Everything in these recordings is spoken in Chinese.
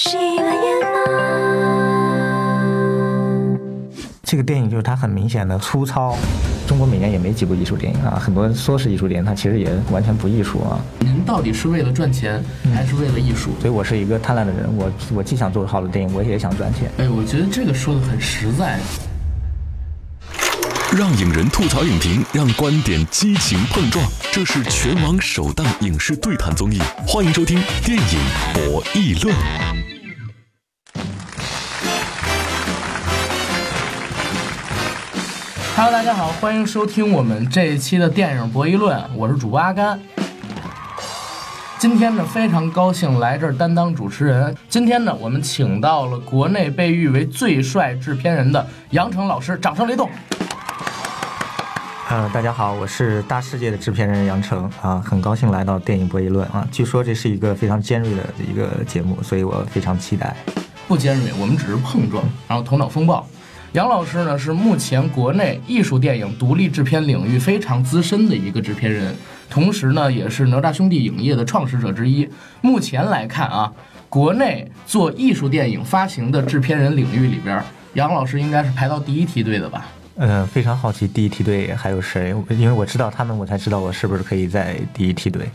喜马拉雅。这个电影就是它很明显的粗糙。中国每年也没几部艺术电影啊，很多人说是艺术电影，它其实也完全不艺术啊。您到底是为了赚钱，还是为了艺术？所以我是一个贪婪的人，我我既想做好的电影，我也想赚钱。哎，我觉得这个说的很实在。让影人吐槽影评，让观点激情碰撞，这是全网首档影视对谈综艺，欢迎收听《电影博弈论》。Hello，大家好，欢迎收听我们这一期的电影博弈论，我是主播阿甘。今天呢，非常高兴来这儿担当主持人。今天呢，我们请到了国内被誉为最帅制片人的杨成老师，掌声雷动。呃，大家好，我是大世界的制片人杨成啊，很高兴来到电影博弈论啊。据说这是一个非常尖锐的一个节目，所以我非常期待。不尖锐，我们只是碰撞，然后头脑风暴。杨老师呢是目前国内艺术电影独立制片领域非常资深的一个制片人，同时呢也是哪吒兄弟影业的创始者之一。目前来看啊，国内做艺术电影发行的制片人领域里边，杨老师应该是排到第一梯队的吧？嗯，非常好奇第一梯队还有谁，因为我知道他们，我才知道我是不是可以在第一梯队。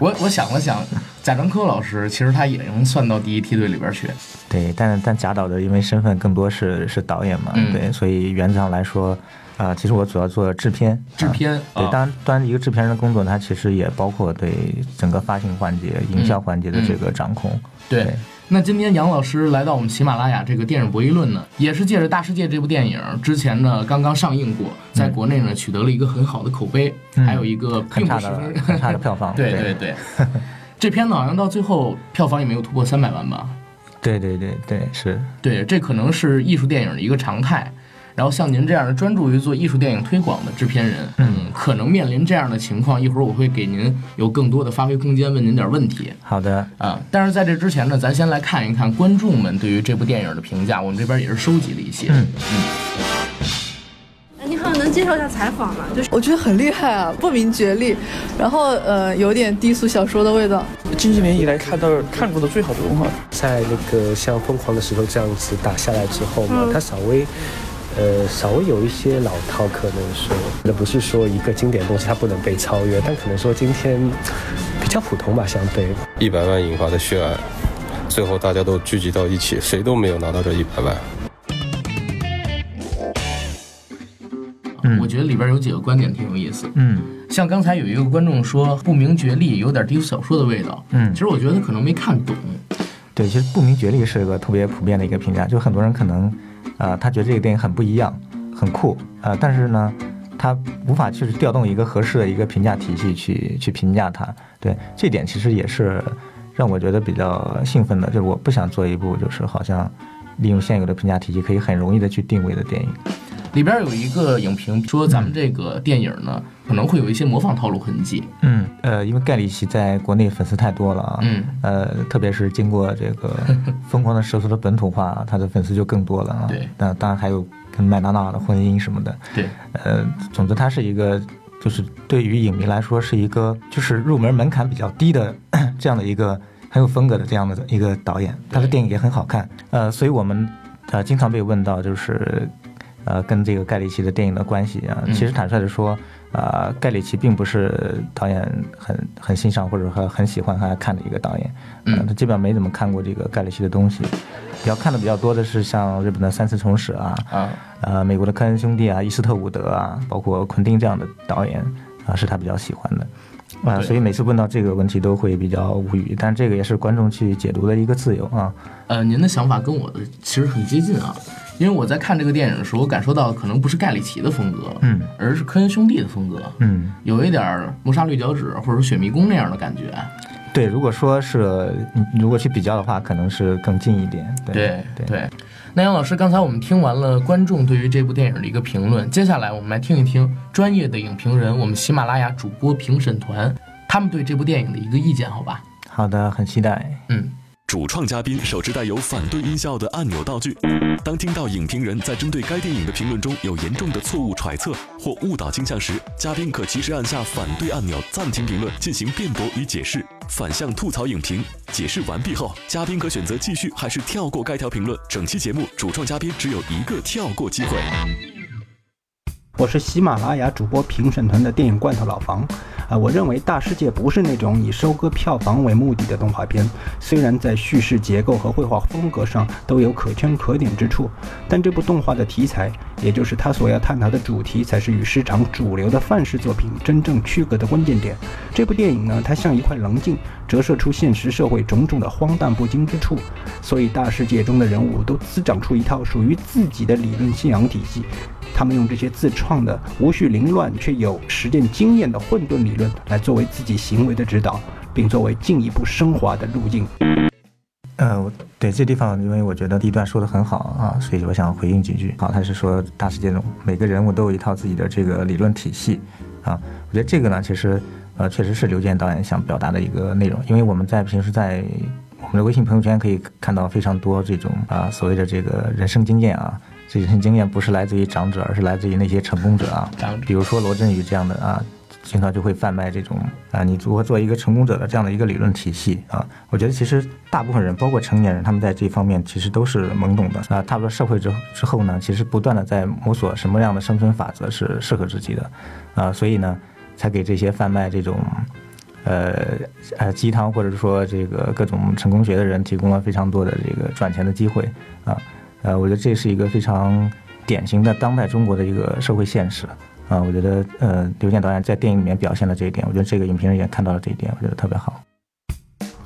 我我想了想，贾樟柯老师其实他也能算到第一梯队里边去。对，但但贾导的因为身份更多是是导演嘛，嗯。对，所以原则上来说，啊、其实我主要做制片，制片啊对，啊。当然当然一个制片人的工作，它其实也包括对整个发行环节、营销环节的这个掌控。对。对，那今天杨老师来到我们喜马拉雅这个电影博弈论呢，也是借着《大世界》这部电影之前呢刚刚上映过，在国内呢取得了一个很好的口碑，嗯。还有一个很差很差的票房对 对。对对，这片子好像到最后票房也没有突破三百万吧？对对对对，是。对，这可能是艺术电影的一个常态。然后像您这样的专注于做艺术电影推广的制片人，嗯，可能面临这样的情况。一会儿我会给您有更多的发挥空间，问您点问题。好的，啊，但是在这之前呢，咱先来看一看观众们对于这部电影的评价，我们这边也是收集了一些。嗯哎你好，能介绍一下采访吗？就是我觉得很厉害啊，不明觉厉，然后呃有点低俗小说的味道。近几年以来看到看过的最好的动画，在那个像《疯狂的石头》这样子打下来之后嘛，它稍微，呃，稍微有一些老套，可能说，那不是说一个经典的东西它不能被超越，但可能说今天比较普通吧，相对。一百万引发的血案，最后大家都聚集到一起，谁都没有拿到这一百万。嗯我觉得里边有几个观点挺有意思。嗯像刚才有一个观众说不明觉厉，有点低俗小说的味道。嗯其实我觉得他可能没看懂。对，其实不明觉厉是一个特别普遍的一个评价，就很多人可能，呃，他觉得这个电影很不一样，很酷，呃，但是呢，他无法去调动一个合适的一个评价体系去去评价它。对，这点其实也是让我觉得比较兴奋的，就是我不想做一部就是好像利用现有的评价体系可以很容易的去定位的电影。里边有一个影评说咱们这个电影呢可能会有一些模仿套路痕迹。嗯，呃，因为盖里奇在国内粉丝太多了啊，嗯，呃，特别是经过这个 疯狂的石头的本土化，他的粉丝就更多了啊。对那当然还有跟麦当娜的婚姻什么的。对，呃，总之他是一个，就是对于影迷来说是一个，就是入门门槛比较低的 这样的一个很有风格的这样的一个导演，他的电影也很好看。呃，所以我们呃经常被问到就是。呃，跟这个盖里奇的电影的关系啊，嗯其实坦率的说，呃，盖里奇并不是导演很很欣赏或者很很喜欢他看的一个导演，呃嗯。他基本上没怎么看过这个盖里奇的东西，比较看的比较多的是像日本的三次重始啊，啊，呃，美国的科恩兄弟啊，伊斯特伍德啊，包括昆汀这样的导演啊，是他比较喜欢的。啊、所以每次问到这个问题都会比较无语，但这个也是观众去解读的一个自由啊。呃，您的想法跟我的其实很接近啊，因为我在看这个电影的时候，我感受到可能不是盖里奇的风格，嗯而是科恩兄弟的风格，嗯，有一点儿谋杀绿脚趾或者说雪迷宫那样的感觉。对，如果说是你如果去比较的话，可能是更近一点。对对对对。那杨老师，刚才我们听完了观众对于这部电影的一个评论，接下来我们来听一听专业的影评人，我们喜马拉雅主播评审团他们对这部电影的一个意见，好吧？好的，很期待。嗯，主创嘉宾手持带有反对音效的按钮道具。当听到影评人在针对该电影的评论中有严重的错误揣测或误导倾向时，嘉宾可及时按下反对按钮，暂停评论，进行辩驳与解释。反向吐槽影评解释完毕后，嘉宾可选择继续还是跳过该条评论。整期节目主创嘉宾只有一个跳过机会。我是喜马拉雅主播评审团的电影罐头老房，啊，我认为《大世界》不是那种以收割票房为目的的动画片，虽然在叙事结构和绘画风格上都有可圈可点之处，但这部动画的题材，也就是他所要探讨的主题，才是与市场主流的范式作品真正区隔的关键点。这部电影呢，它像一块棱镜，折射出现实社会种种的荒诞不经之处，所以《大世界》中的人物都滋长出一套属于自己的理论信仰体系。他们用这些自创的、无序凌乱却有实践经验的混沌理论来作为自己行为的指导，并作为进一步升华的路径。呃，对这地方，因为我觉得第一段说的很好啊，所以我想回应几句。好，他是说大世界中每个人物都有一套自己的这个理论体系啊。我觉得这个呢，其实呃，确实是刘健导演想表达的一个内容。因为我们在平时在我们的微信朋友圈可以看到非常多这种啊所谓的这个人生经验啊。这些经验不是来自于长者，而是来自于那些成功者啊。比如说罗振宇这样的啊，经常就会贩卖这种啊，你如何做一个成功者的这样的一个理论体系啊。我觉得其实大部分人，包括成年人，他们在这方面其实都是懵懂的啊。踏入社会之之后呢，其实不断的在摸索什么样的生存法则是适合自己的啊，所以呢，才给这些贩卖这种呃呃鸡汤或者说这个各种成功学的人提供了非常多的这个赚钱的机会啊。呃，我觉得这是一个非常典型的当代中国的一个社会现实啊。我觉得，呃，刘健导演在电影里面表现了这一点，我觉得这个影评人也看到了这一点，我觉得特别好。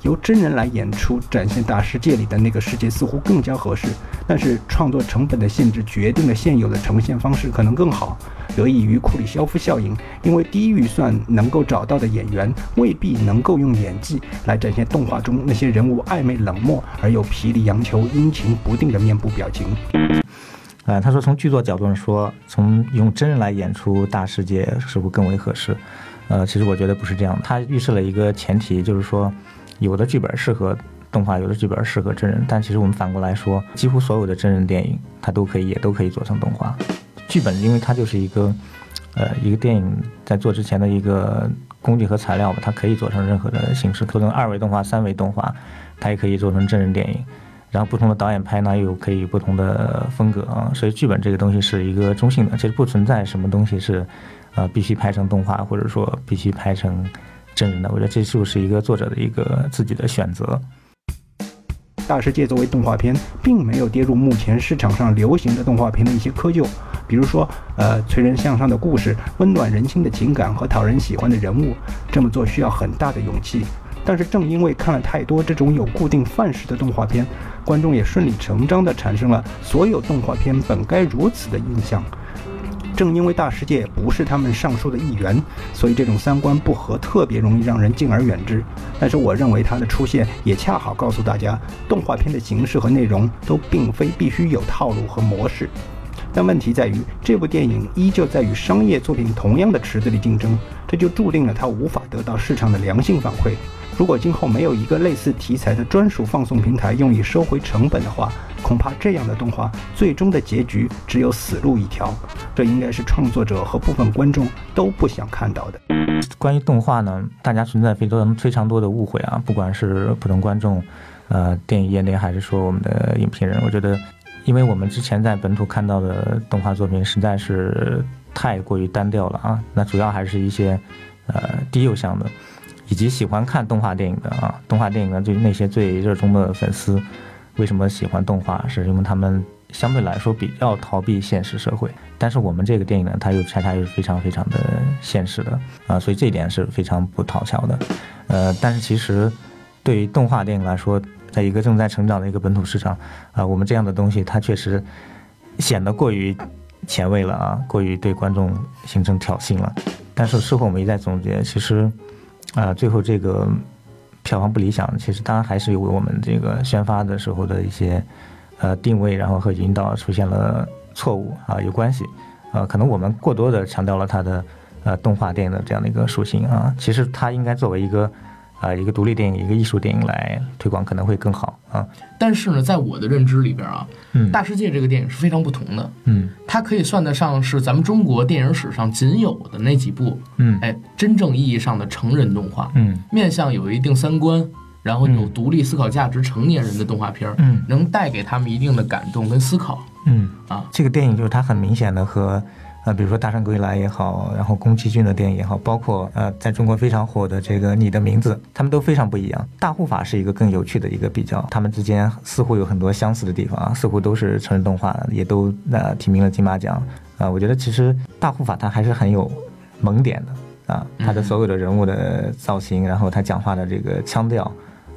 由真人来演出，展现大世界里的那个世界，似乎更加合适。但是创作成本的限制决定了现有的呈现方式可能更好，得益于库里肖夫效应。因为低预算能够找到的演员，未必能够用演技来展现动画中那些人物暧昧冷漠而又皮里洋球、阴晴不定的面部表情。呃，他说从剧作角度上说，从用真人来演出大世界是否更为合适？呃，其实我觉得不是这样。他预设了一个前提，就是说。有的剧本适合动画，有的剧本适合真人，但其实我们反过来说，几乎所有的真人电影它都可以，也都可以做成动画。剧本因为它就是一个，呃，一个电影在做之前的一个工具和材料嘛，它可以做成任何的形式，做成二维动画、三维动画，它也可以做成真人电影。然后不同的导演拍呢，又可以不同的风格啊，所以剧本这个东西是一个中性的，其实不存在什么东西是，呃，必须拍成动画，或者说必须拍成。真人的，我觉得这就是一个作者的一个自己的选择。大世界作为动画片，并没有跌入目前市场上流行的动画片的一些窠臼，比如说，呃，催人向上的故事、温暖人心的情感和讨人喜欢的人物。这么做需要很大的勇气，但是正因为看了太多这种有固定范式的动画片，观众也顺理成章地产生了所有动画片本该如此的印象。正因为大世界不是他们上述的一员，所以这种三观不合特别容易让人敬而远之。但是我认为它的出现也恰好告诉大家，动画片的形式和内容都并非必须有套路和模式。但问题在于，这部电影依旧在与商业作品同样的池子里竞争，这就注定了它无法得到市场的良性反馈。如果今后没有一个类似题材的专属放送平台用以收回成本的话，恐怕这样的动画最终的结局只有死路一条。这应该是创作者和部分观众都不想看到的。关于动画呢，大家存在非常非常多的误会啊，不管是普通观众、呃电影业内，还是说我们的影评人，我觉得，因为我们之前在本土看到的动画作品实在是太过于单调了啊，那主要还是一些呃低幼向的。以及喜欢看动画电影的啊，动画电影的就那些最热衷的粉丝，为什么喜欢动画？是因为他们相对来说比较逃避现实社会。但是我们这个电影呢，它又恰恰又是非常非常的现实的啊，所以这一点是非常不讨巧的。呃，但是其实对于动画电影来说，在一个正在成长的一个本土市场啊，我们这样的东西它确实显得过于前卫了啊，过于对观众形成挑衅了。但是事后我们一再总结，其实。啊，最后这个票房不理想，其实当然还是有我们这个宣发的时候的一些呃定位，然后和引导出现了错误啊，有关系啊，可能我们过多的强调了它的呃动画电影的这样的一个属性啊，其实它应该作为一个啊一个独立电影、一个艺术电影来推广可能会更好啊。但是呢，在我的认知里边啊，嗯大世界》这个电影是非常不同的，嗯它可以算得上是咱们中国电影史上仅有的那几部，嗯哎，真正意义上的成人动画，嗯面向有一定三观，然后有独立思考价值成年人的动画片儿，嗯能带给他们一定的感动跟思考。嗯啊，这个电影就是它很明显的和。呃，比如说《大圣归来》也好，然后宫崎骏的电影也好，包括呃，在中国非常火的这个《你的名字》，他们都非常不一样。大护法是一个更有趣的一个比较，他们之间似乎有很多相似的地方啊，似乎都是成人动画，也都呃提名了金马奖啊、我觉得其实大护法它还是很有萌点的啊，它的所有的人物的造型，然后他讲话的这个腔调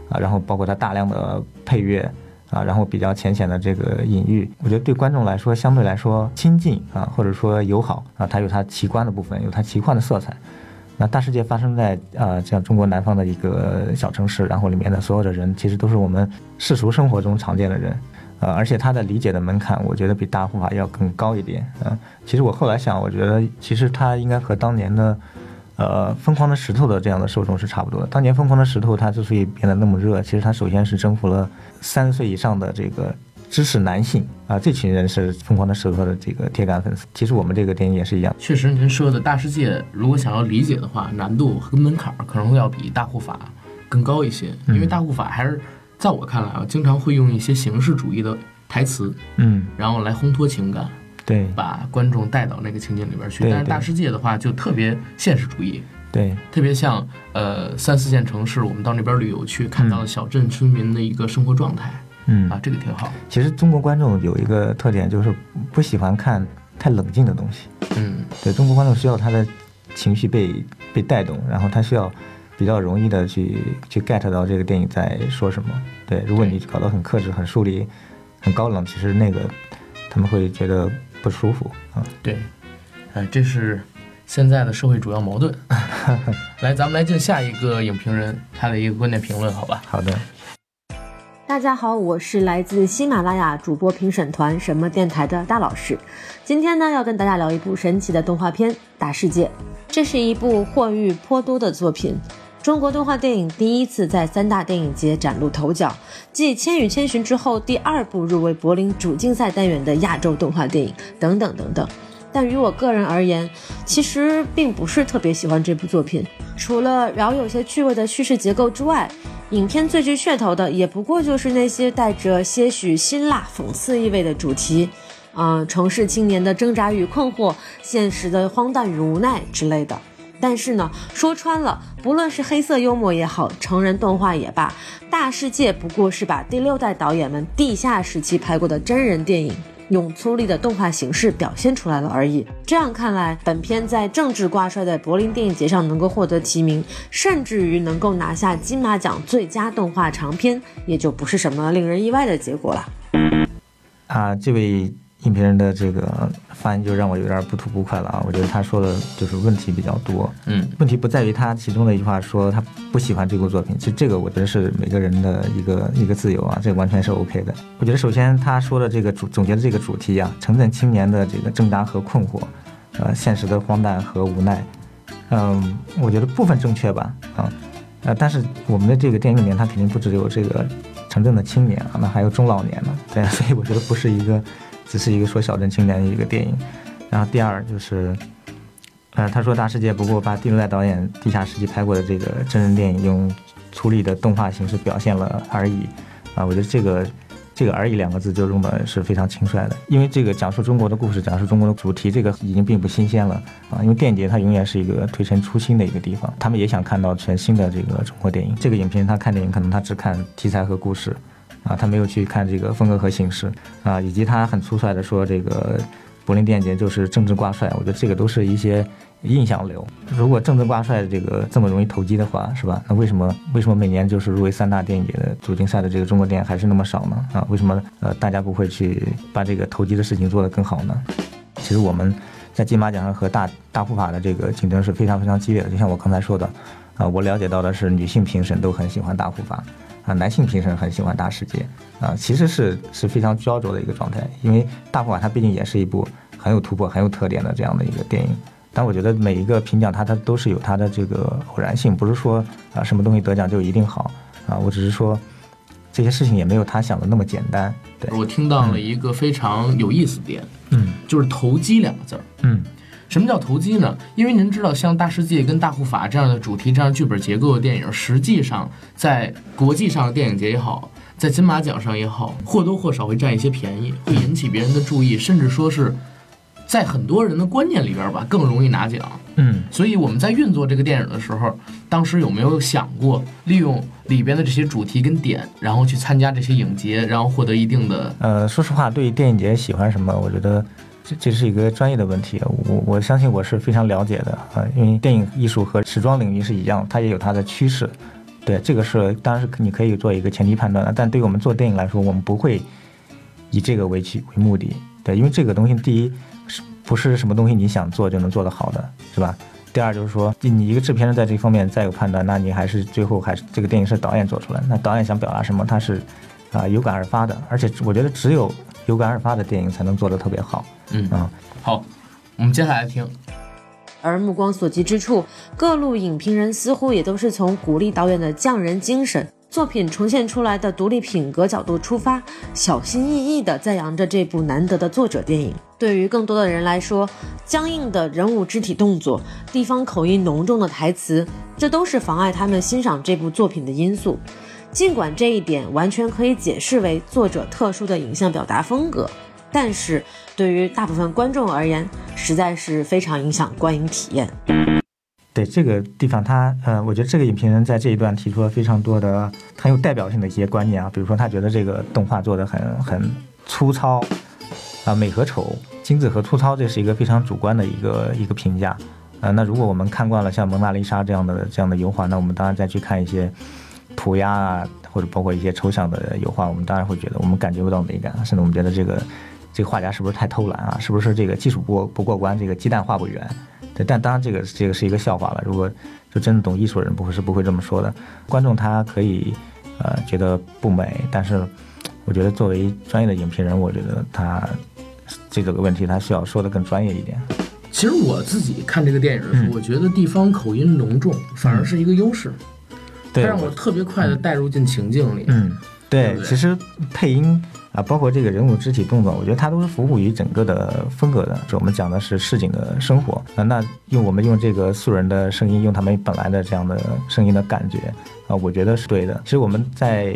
啊，然后包括他大量的配乐。啊，然后比较浅显的这个隐喻，我觉得对观众来说相对来说亲近啊，或者说友好啊，它有它奇观的部分，有它奇幻的色彩。那大世界发生在呃这样中国南方的一个小城市，然后里面的所有的人其实都是我们世俗生活中常见的人，呃，而且他的理解的门槛，我觉得比大护法要更高一点啊、其实我后来想，我觉得其实他应该和当年的。呃，疯狂的石头的这样的受众是差不多的。当年疯狂的石头它之所以变得那么热，其实它首先是征服了三岁以上的这个知识男性啊、这群人是疯狂的石头的这个铁杆粉丝。其实我们这个电影也是一样，确实，您说的大世界，如果想要理解的话，难度和门槛儿可能会要比大护法更高一些，因为大护法还是在我看来啊，经常会用一些形式主义的台词，嗯，然后来烘托情感，对把观众带到那个情景里边去。但是大世界的话，就特别现实主义。对，特别像呃三四线城市，我们到那边旅游去，看到了小镇村民的一个生活状态，嗯啊，这个挺好。其实中国观众有一个特点，就是不喜欢看太冷静的东西。嗯，对中国观众需要他的情绪被被带动，然后他需要比较容易的去去 get 到这个电影在说什么。对，如果你搞得很克制、很疏离、很高冷，其实那个他们会觉得不舒服啊。对，哎，这是现在的社会主要矛盾。来，咱们来进下一个影评人他的一个观点评论，好吧？好的。大家好，我是来自喜马拉雅主播评审团什么电台的大老师。今天呢，要跟大家聊一部神奇的动画片《大世界》。这是一部获誉颇多的作品，中国动画电影第一次在三大电影节崭露头角，继《千与千寻》之后第二部入围柏林主竞赛单元的亚洲动画电影，等等等等。但于我个人而言，其实并不是特别喜欢这部作品。除了饶有些趣味的叙事结构之外，影片最具噱头的也不过就是那些带着些许辛辣讽刺意味的主题，啊、城市青年的挣扎与困惑，现实的荒诞与无奈之类的。但是呢，说穿了，不论是黑色幽默也好，成人动画也罢，《大世界》不过是把第六代导演们地下时期拍过的真人电影。用粗粝的动画形式表现出来了而已。这样看来，本片在政治挂帅的柏林电影节上能够获得提名，甚至于能够拿下金马奖最佳动画长片，也就不是什么令人意外的结果了。啊，这位影评人的这个发言就让我有点不吐不快了啊！我觉得他说的就是问题比较多。嗯，问题不在于他其中的一句话说他不喜欢这部作品，其实这个我觉得是每个人的一个一个自由啊，这完全是 OK 的。我觉得首先他说的这个主总结的这个主题啊，城镇青年的这个挣扎和困惑，呃，现实的荒诞和无奈，嗯，我觉得部分正确吧，啊，呃，但是我们的这个电影里面，它肯定不只有这个城镇的青年啊，那还有中老年呢，对，所以我觉得不是一个，只是一个说小镇青年的一个电影。然后第二就是，呃，他说大世界不过把第六代导演地下时期拍过的这个真人电影用粗粝的动画形式表现了而已，啊，我觉得这个。这个“而已”两个字就用的是非常轻率的，因为这个讲述中国的故事，讲述中国的主题，这个已经并不新鲜了啊。因为电影节它永远是一个推陈出新的一个地方，他们也想看到全新的这个中国电影。这个影片他看电影可能他只看题材和故事，啊，他没有去看这个风格和形式啊，以及他很粗率的说这个柏林电影节就是政治挂帅，我觉得这个都是一些印象流。如果政治挂帅这个这么容易投机的话，是吧？那为什么为什么每年就是入围三大电影节的主竞赛的这个中国电影还是那么少呢？啊，为什么呃大家不会去把这个投机的事情做得更好呢？其实我们在金马奖上和大大护法的这个竞争是非常非常激烈的，就像我刚才说的，啊，我了解到的是女性评审都很喜欢大护法。啊，男性评审很喜欢大世界，啊，其实是是非常焦灼的一个状态，因为大护法它毕竟也是一部很有突破、很有特点的这样的一个电影。但我觉得每一个评奖它它都是有它的这个偶然性，不是说啊什么东西得奖就一定好啊。我只是说，这些事情也没有他想的那么简单。对，我听到了一个非常有意思的点，嗯，就是投机两个字儿。嗯，什么叫投机呢？因为您知道，像《大世界》跟《大护法》这样的主题、这样剧本结构的电影，实际上在国际上的电影节也好，在金马奖上也好，或多或少会占一些便宜，会引起别人的注意，甚至说是在很多人的观念里边吧，更容易拿奖。嗯，所以我们在运作这个电影的时候，当时有没有想过利用里边的这些主题跟点，然后去参加这些影节，然后获得一定的？呃，说实话，对于电影节喜欢什么，我觉得这这是一个专业的问题。我我相信我是非常了解的啊，因为电影艺术和时装领域是一样，它也有它的趋势。对，这个是当然是你可以做一个前提判断的，但对于我们做电影来说，我们不会以这个为其为目的。对，因为这个东西，第一是不是什么东西你想做就能做得好的，是吧？第二就是说，你一个制片人在这方面再有判断，那你还是最后还是这个电影是导演做出来，那导演想表达什么，他是啊有感而发的，而且我觉得只有有感而发的电影才能做得特别好。嗯啊，好，我们接下来听。而目光所及之处，各路影评人似乎也都是从鼓励导演的匠人精神、作品呈现出来的独立品格角度出发，小心翼翼地赞扬着这部难得的作者电影。对于更多的人来说，僵硬的人物肢体动作、地方口音浓重的台词，这都是妨碍他们欣赏这部作品的因素。尽管这一点完全可以解释为作者特殊的影像表达风格。但是对于大部分观众而言，实在是非常影响观影体验。对这个地方，他呃，我觉得这个影评人在这一段提出了非常多的很有代表性的一些观念啊，比如说他觉得这个动画做的很很粗糙啊，美和丑、精致和粗糙，这是一个非常主观的一个一个评价。呃，那如果我们看惯了像蒙娜丽莎这样的这样的油画，那我们当然再去看一些涂鸦啊，或者包括一些抽象的油画，我们当然会觉得我们感觉不到美感，甚至我们觉得这个。这个画家是不是太偷懒啊？是不是这个技术不不过关？这个鸡蛋画不圆？对，但当然这个这个是一个笑话了。如果就真的懂艺术的人，不会是不会这么说的。观众他可以呃觉得不美，但是我觉得作为专业的影评人，我觉得他这个问题他需要说的更专业一点。其实我自己看这个电影的时候，我觉得地方口音浓重反而是一个优势，它让我特别快的带入进情境里。嗯，对，对其实配音。啊，包括这个人物肢体动作，我觉得它都是服务于整个的风格的。就我们讲的是市井的生活，那，那用我们用这个素人的声音，用他们本来的这样的声音的感觉，啊，我觉得是对的。其实我们在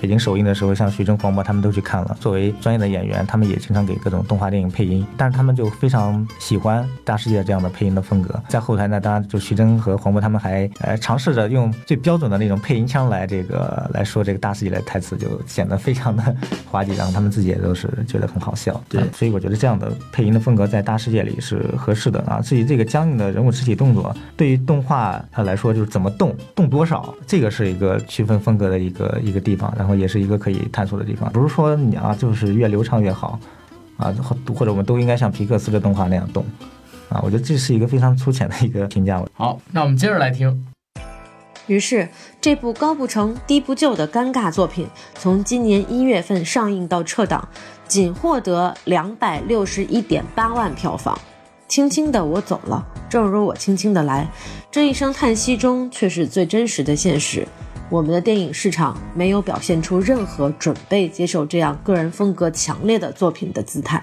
北京首映的时候，像徐峥、黄渤他们都去看了。作为专业的演员，他们也经常给各种动画电影配音，但是他们就非常喜欢大世界这样的配音的风格。在后台呢，当然就徐峥和黄渤他们还呃尝试着用最标准的那种配音腔来这个来说这个大世界的台词，就显得非常的 滑稽。然后他们自己也都是觉得很好笑，对啊所以我觉得这样的配音的风格在大世界里是合适的啊。至于这个僵硬的人物肢体动作，对于动画它来说就是怎么动，动多少，这个是一个区分风格的一个一个地方，然后也是一个可以探索的地方。不是说你啊就是越流畅越好啊，或或者我们都应该像皮克斯的动画那样动啊。我觉得这是一个非常粗浅的一个评价。好，那我们接着来听。于是，这部高不成低不就的尴尬作品，从今年一月份上映到撤档，仅获得两百六十一点八万票房。轻轻的我走了，正如我轻轻的来，这一声叹息中却是最真实的现实。我们的电影市场没有表现出任何准备接受这样个人风格强烈的作品的姿态。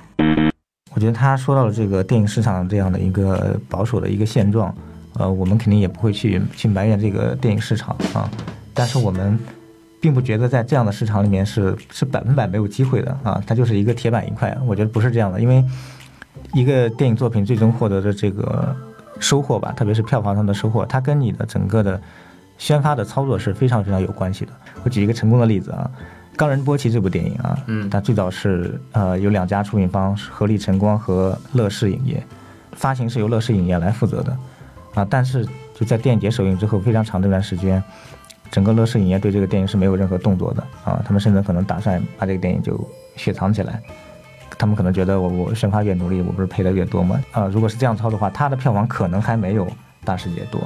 我觉得他说到了这个电影市场这样的一个保守的一个现状，呃，我们肯定也不会去去埋怨这个电影市场啊，但是我们并不觉得在这样的市场里面是是百分百没有机会的啊，它就是一个铁板一块。我觉得不是这样的，因为一个电影作品最终获得的这个收获吧，特别是票房上的收获，它跟你的整个的宣发的操作是非常非常有关系的。我举一个成功的例子啊。《冈仁波齐》这部电影啊，嗯它最早是呃有两家出品方，是合力晨光和乐视影业，发行是由乐视影业来负责的，啊，但是就在电影节首映之后非常长的一段时间，整个乐视影业对这个电影是没有任何动作的啊，他们甚至可能打算把这个电影就雪藏起来，他们可能觉得我我宣发越努力，我不是赔的越多吗？啊，如果是这样操的话，它的票房可能还没有《大世界》多。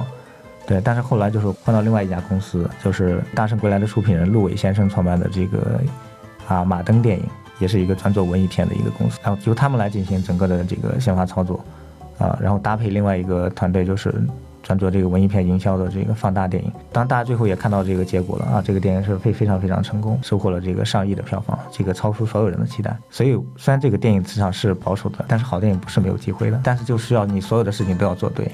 对，但是后来就是换到另外一家公司，就是《大圣归来》的出品人陆伟先生创办的这个啊马登电影，也是一个专做文艺片的一个公司，然后由他们来进行整个的这个宣发操作，啊，然后搭配另外一个团队，就是专做这个文艺片营销的这个放大电影。当然，大家最后也看到这个结果了啊，这个电影是非非常非常成功，收获了这个上亿的票房，这个超出所有人的期待。所以，虽然这个电影市场是保守的，但是好电影不是没有机会的。但是就需要你所有的事情都要做对。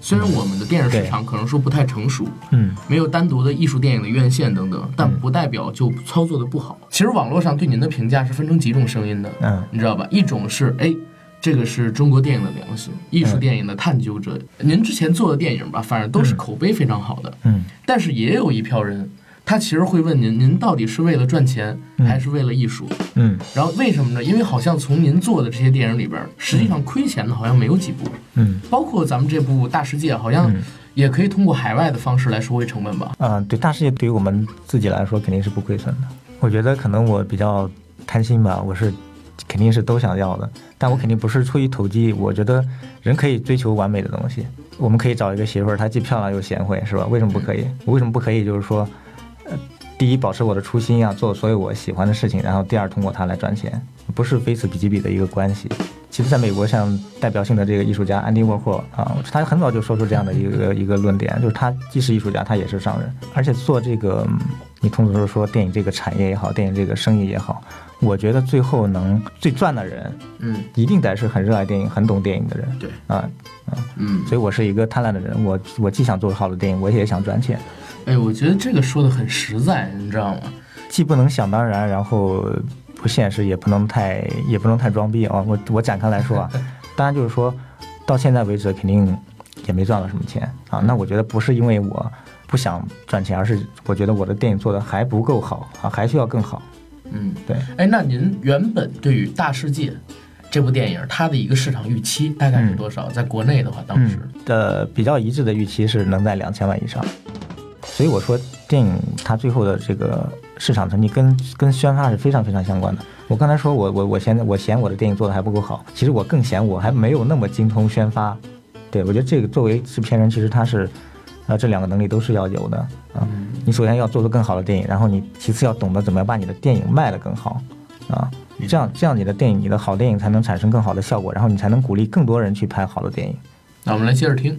虽然我们的电影市场可能说不太成熟，嗯，没有单独的艺术电影的院线等等，但不代表就操作的不好。其实网络上对您的评价是分成几种声音的，嗯，你知道吧？一种是哎。这个是中国电影的良心，艺术电影的探究者。您之前做的电影吧，反正都是口碑非常好的。嗯，但是也有一票人，他其实会问您：您到底是为了赚钱，还是为了艺术？嗯，然后为什么呢？因为好像从您做的这些电影里边，实际上亏钱的好像没有几部。嗯，包括咱们这部《大世界》，好像也可以通过海外的方式来收回成本吧？嗯，对，《大世界》对于我们自己来说肯定是不亏损的。我觉得可能我比较贪心吧，我是。肯定是都想要的，但我肯定不是出于投机。我觉得人可以追求完美的东西。我们可以找一个媳妇儿，她既漂亮又贤惠，是吧？为什么不可以？为什么不可以？就是说，呃，第一，保持我的初心啊，做所有我喜欢的事情。然后，第二，通过它来赚钱，不是非此即彼的一个关系。其实，在美国，像代表性的这个艺术家安迪沃霍啊，他很早就说出这样的一个 一个论点，就是他既是艺术家，他也是商人，而且做这个，你通俗说电影这个产业也好，电影这个生意也好。我觉得最后能最赚的人，嗯，一定得是很热爱电影、很懂电影的人。对，啊，啊，嗯，所以我是一个贪婪的人。我我既想做好的电影，我也想赚钱。哎，我觉得这个说的很实在，你知道吗？既不能想当然，然后不现实，也不能太也不能太装逼啊。我我展开来说啊，当然就是说到现在为止，肯定也没赚到什么钱啊。那我觉得不是因为我不想赚钱，而是我觉得我的电影做的还不够好啊，还需要更好。嗯，对。哎，那您原本对于《大世界》这部电影，它的一个市场预期大概是多少？在国内的话，当时的比较一致的预期是能在两千万以上。所以我说，电影它最后的这个市场成绩跟跟宣发是非常非常相关的。我刚才说我我我嫌我嫌我的电影做的还不够好，其实我更嫌我还没有那么精通宣发。对我觉得这个作为制片人，其实他是。啊，这两个能力都是要有的啊！你首先要做出更好的电影，然后你其次要懂得怎么样把你的电影卖得更好啊！这样这样你的电影，你的好电影才能产生更好的效果，然后你才能鼓励更多人去拍好的电影。那我们来接着听。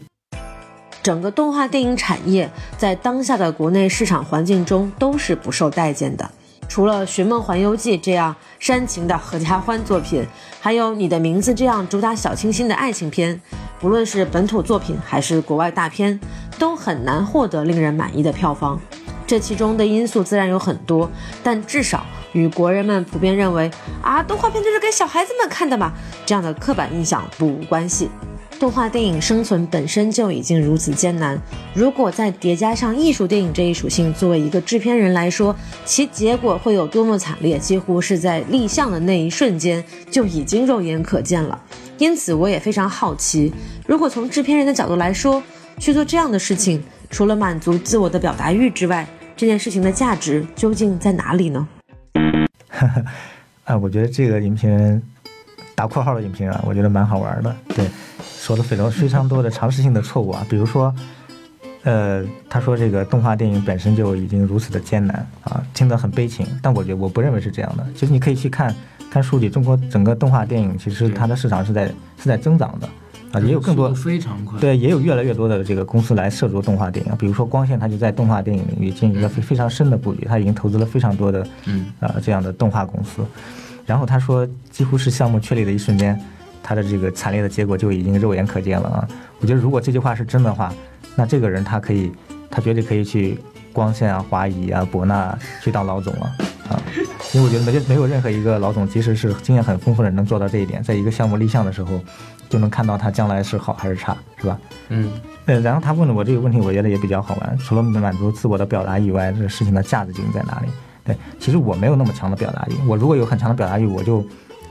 整个动画电影产业在当下的国内市场环境中都是不受待见的。除了《寻梦环游记》这样煽情的合家欢作品，还有《你的名字》这样主打小清新的爱情片，不论是本土作品还是国外大片，都很难获得令人满意的票房。这其中的因素自然有很多，但至少与国人们普遍认为啊，动画片就是给小孩子们看的嘛这样的刻板印象不无关系。动画电影生存本身就已经如此艰难，如果再叠加上艺术电影这一属性，作为一个制片人来说，其结果会有多么惨烈，几乎是在立项的那一瞬间就已经肉眼可见了。因此，我也非常好奇，如果从制片人的角度来说，去做这样的事情，除了满足自我的表达欲之外，这件事情的价值究竟在哪里呢？哈哈啊，我觉得这个影评人打括号的影评啊，我觉得蛮好玩的，对。说了非常非常多的常识性的错误啊，比如说，呃，他说这个动画电影本身就已经如此的艰难啊，听得很悲情。但我觉得我不认为是这样的。其实你可以去看看数据，中国整个动画电影其实它的市场是在是在增长的啊，也有更多非常快对，也有越来越多的这个公司来涉足动画电影。比如说光线，它就在动画电影领域进行一个非非常深的布局，它已经投资了非常多的嗯啊这样的动画公司。然后他说，几乎是项目确立的一瞬间。他的这个惨烈的结果就已经肉眼可见了啊！我觉得如果这句话是真的话，那这个人他可以，他绝对可以去光线啊、华谊啊、博纳去当老总了啊！因为我觉得没没有任何一个老总，即使是经验很丰富的人能做到这一点，在一个项目立项的时候，就能看到他将来是好还是差，是吧？嗯。呃，然后他问了我这个问题，我觉得也比较好玩。除了满足自我的表达以外，这个事情的价值究竟在哪里？对，其实我没有那么强的表达欲。我如果有很强的表达欲，我就。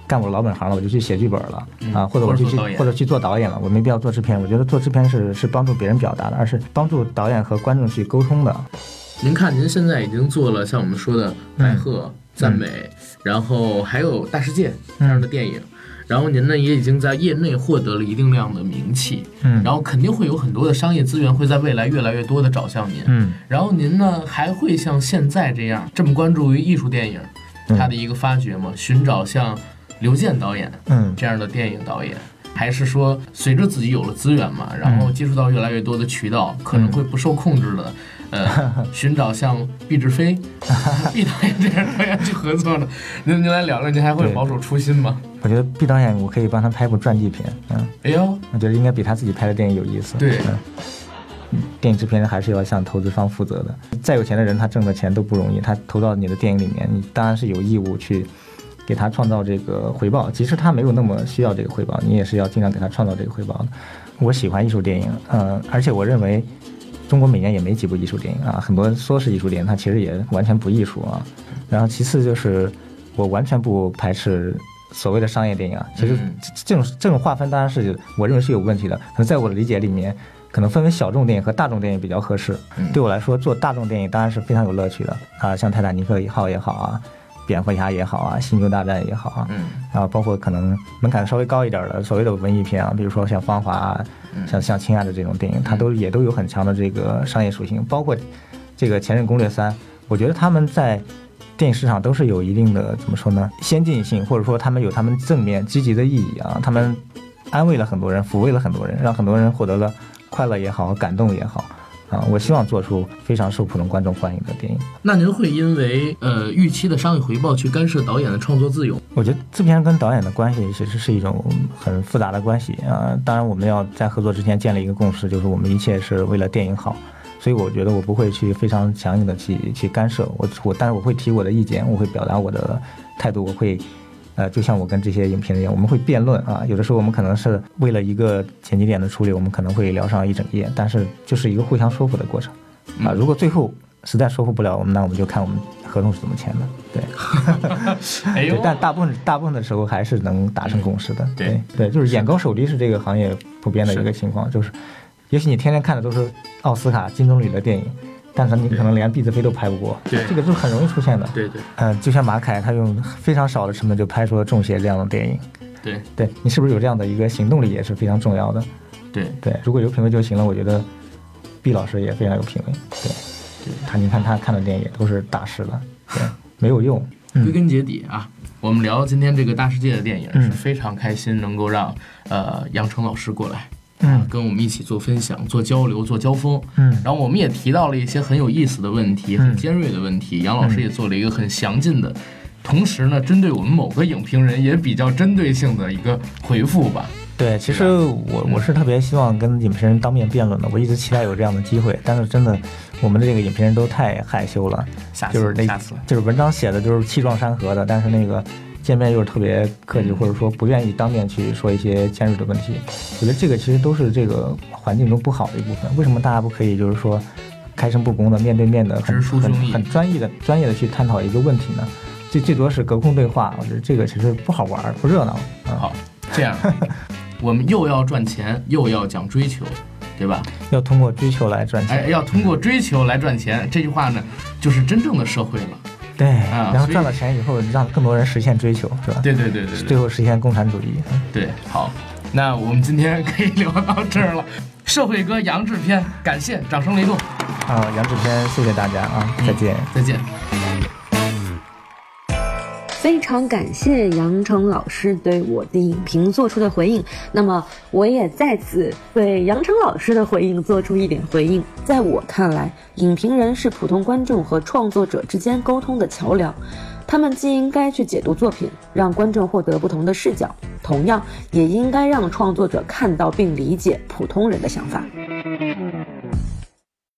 干我老本行了，我就去写剧本了啊，或者我就去或者去做导演了，我没必要做制片。我觉得做制片是是帮助别人表达的，而是帮助导演和观众去沟通的。您看，您现在已经做了像我们说的《白鹤》《赞美》，然后还有《大世界》这样的电影，然后您呢也已经在业内获得了一定量的名气，嗯，然后肯定会有很多的商业资源会在未来越来越多的找向您，嗯，然后您呢还会像现在这样这么关注于艺术电影它的一个发掘吗？寻找像。刘健导演，嗯，这样的电影导演，还是说随着自己有了资源嘛，然后接触到越来越多的渠道，可能会不受控制的，呃，寻找像毕志飞、毕导演这样导演去合作呢？您您来聊聊，您还会保守初心吗？我觉得毕导演，我可以帮他拍部传记片，嗯，哎呦，我觉得应该比他自己拍的电影有意思。对，嗯，电影制片人还是要向投资方负责的。再有钱的人，他挣的钱都不容易，他投到你的电影里面，你当然是有义务去给他创造这个回报。即使他没有那么需要这个回报，你也是要尽量给他创造这个回报的。我喜欢艺术电影，嗯，而且我认为中国每年也没几部艺术电影啊，很多说是艺术电影，它其实也完全不艺术啊。然后其次就是我完全不排斥。所谓的商业电影啊，其实这种这种划分当然是我认为是有问题的。可能在我的理解里面，可能分为小众电影和大众电影比较合适。对我来说，做大众电影当然是非常有乐趣的啊，像《泰坦尼克号》也好啊，《蝙蝠侠》也好啊，《星球大战》也好啊，然后包括可能门槛稍微高一点的所谓的文艺片啊，比如说像《芳华》啊，像像《亲爱的》这种电影，它都也都有很强的这个商业属性。包括这个《前任攻略三》，我觉得他们在。电影市场都是有一定的怎么说呢？先进性，或者说他们有他们正面积极的意义啊。他们安慰了很多人，抚慰了很多人，让很多人获得了快乐也好，感动也好啊。我希望做出非常受普通观众欢迎的电影。那您会因为呃预期的商业回报去干涉导演的创作自由？我觉得制片人跟导演的关系其实是一种很复杂的关系啊。当然，我们要在合作之前建立一个共识，就是我们一切是为了电影好。所以我觉得我不会去非常强硬的去去干涉我我，但是我会提我的意见，我会表达我的态度，我会，呃，就像我跟这些影评人一样，我们会辩论啊。有的时候我们可能是为了一个剪辑点的处理，我们可能会聊上一整夜，但是就是一个互相说服的过程啊。如果最后实在说服不了我们，那我们就看我们合同是怎么签的。对，哎呦，但大部分大部分的时候还是能达成共识的。对对，就是眼高手低是这个行业普遍的一个情况，就是。也许你天天看的都是奥斯卡金棕榈的电影，但是你可能连毕子飞都拍不过，对，这个是很容易出现的。对对，嗯，就像马凯，他用非常少的成本就拍出了《中邪》这样的电影。对，对你是不是有这样的一个行动力也是非常重要的。对对，如果有品味就行了。我觉得毕老师也非常有品味。对，他你看他看的电影也都是大师了。对，没有用。归根结底啊，我们聊今天这个大世界的电影是非常开心，能够让呃杨成老师过来。嗯，跟我们一起做分享、做交流、做交锋。嗯，然后我们也提到了一些很有意思的问题、很尖锐的问题。杨老师也做了一个很详尽的，同时呢，针对我们某个影评人也比较针对性的一个回复吧。对，其实我我是特别希望跟影评人当面辩论的，我一直期待有这样的机会，但是真的，我们的这个影评人都太害羞了，就是那就是文章写的就是气壮山河的，但是那个。见面又是特别客气，或者说不愿意当面去说一些尖锐的问题，我觉得这个其实都是这个环境中不好的一部分。为什么大家不可以就是说开诚布公的、面对面的、很很很专业的、专业的去探讨一个问题呢？最最多是隔空对话，我觉得这个其实不好玩、不热闹。好，这样，我们又要赚钱，又要讲追求，对吧？要通过追求来赚钱。哎，要通过追求来赚钱，这句话呢，就是真正的社会了。对，然后赚了钱以后，让更多人实现追求，是吧？对对对对，最后实现共产主义。对，好，那我们今天可以聊到这儿了。社会哥杨志篇，感谢，掌声雷动。啊，杨志篇，谢谢大家啊，再见，再见。非常感谢杨成老师对我的影评做出的回应，那么我也在此对杨成老师的回应做出一点回应。在我看来，影评人是普通观众和创作者之间沟通的桥梁，他们既应该去解读作品，让观众获得不同的视角，同样也应该让创作者看到并理解普通人的想法。